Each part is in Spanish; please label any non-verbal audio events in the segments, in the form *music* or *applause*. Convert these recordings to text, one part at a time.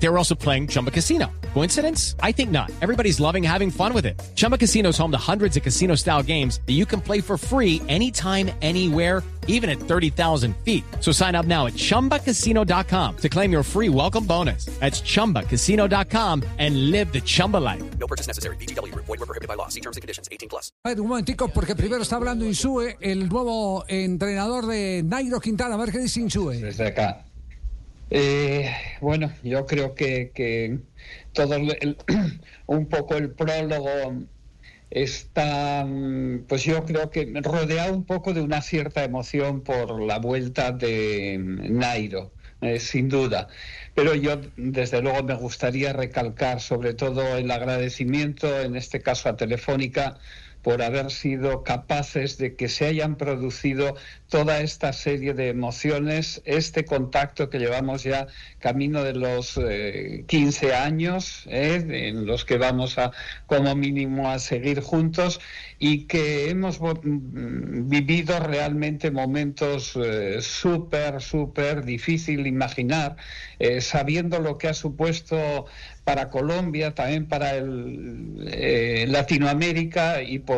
They were also playing Chumba Casino. Coincidence? I think not. Everybody's loving having fun with it. Chumba Casino is home to hundreds of casino style games that you can play for free anytime, anywhere, even at 30,000 feet. So sign up now at chumbacasino.com to claim your free welcome bonus. That's chumbacasino.com and live the Chumba life. No purchase necessary. BGW. Void were prohibited by law. See terms and conditions. 18 plus. A un momentico, porque primero está hablando Insúe, el nuevo entrenador de Nairo Quintana. A ver qué dice Insúe. desde acá. Eh, bueno, yo creo que, todo *clears throat* un poco el prólogo está, mm, pues yo creo que rodeado un poco de una cierta emoción por la vuelta de mm, Nairo. eh, sin duda. Pero yo, desde luego, me gustaría recalcar sobre todo el agradecimiento, en este caso a Telefónica, por haber sido capaces de que se hayan producido toda esta serie de emociones, este contacto que llevamos ya camino de los eh, 15 años, eh, en los que vamos a, como mínimo, a seguir juntos y que hemos mm, vivido realmente momentos eh, súper, súper difícil imaginar, eh, sabiendo lo que ha supuesto para Colombia, también para el, eh, Latinoamérica y por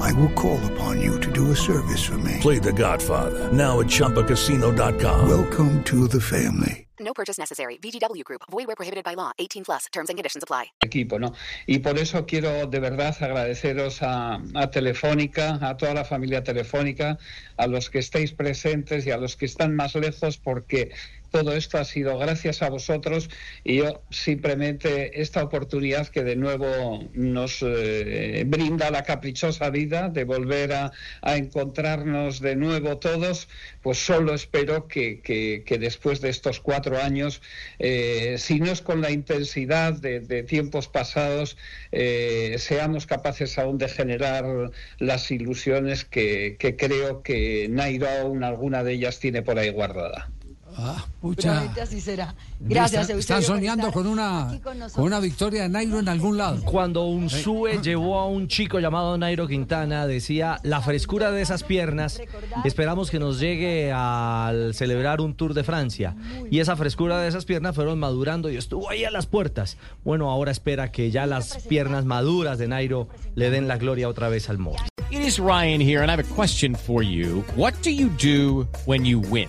I will call upon you to do a service for me. Play The Godfather now at ChumbaCasino.com. Welcome to the family. No purchase necessary. VGW Group. Void where prohibited by law. 18 plus. Terms and conditions apply. equipo, ¿no? Y por eso quiero de verdad agradeceros a, a Telefónica, a toda la familia Telefónica, a los que estáis presentes y a los que están más lejos, porque todo esto ha sido gracias a vosotros y yo simplemente esta oportunidad que de nuevo nos eh, brinda la caprichosa vida de volver a, encontrarnos de nuevo todos, pues solo espero que, después de estos cuatro años, eh, si no es con la intensidad de, tiempos pasados, eh, seamos capaces aún de generar las ilusiones que, que creo que Nairo aún alguna de ellas tiene por ahí guardada. Ah, pucha. Seguramente así será. Gracias, Están, Eusebio, están soñando con una, con una victoria de Nairo en algún lado. Cuando un SUE llevó a un chico llamado Nairo Quintana, decía, la frescura de esas piernas, esperamos que nos llegue al celebrar un Tour de Francia. Y esa frescura de esas piernas fueron madurando y estuvo ahí a las puertas. Bueno, ahora espera que ya las piernas maduras de Nairo le den la gloria otra vez al monstruo. It is Ryan here, and I have a question for you. What do you do when you win?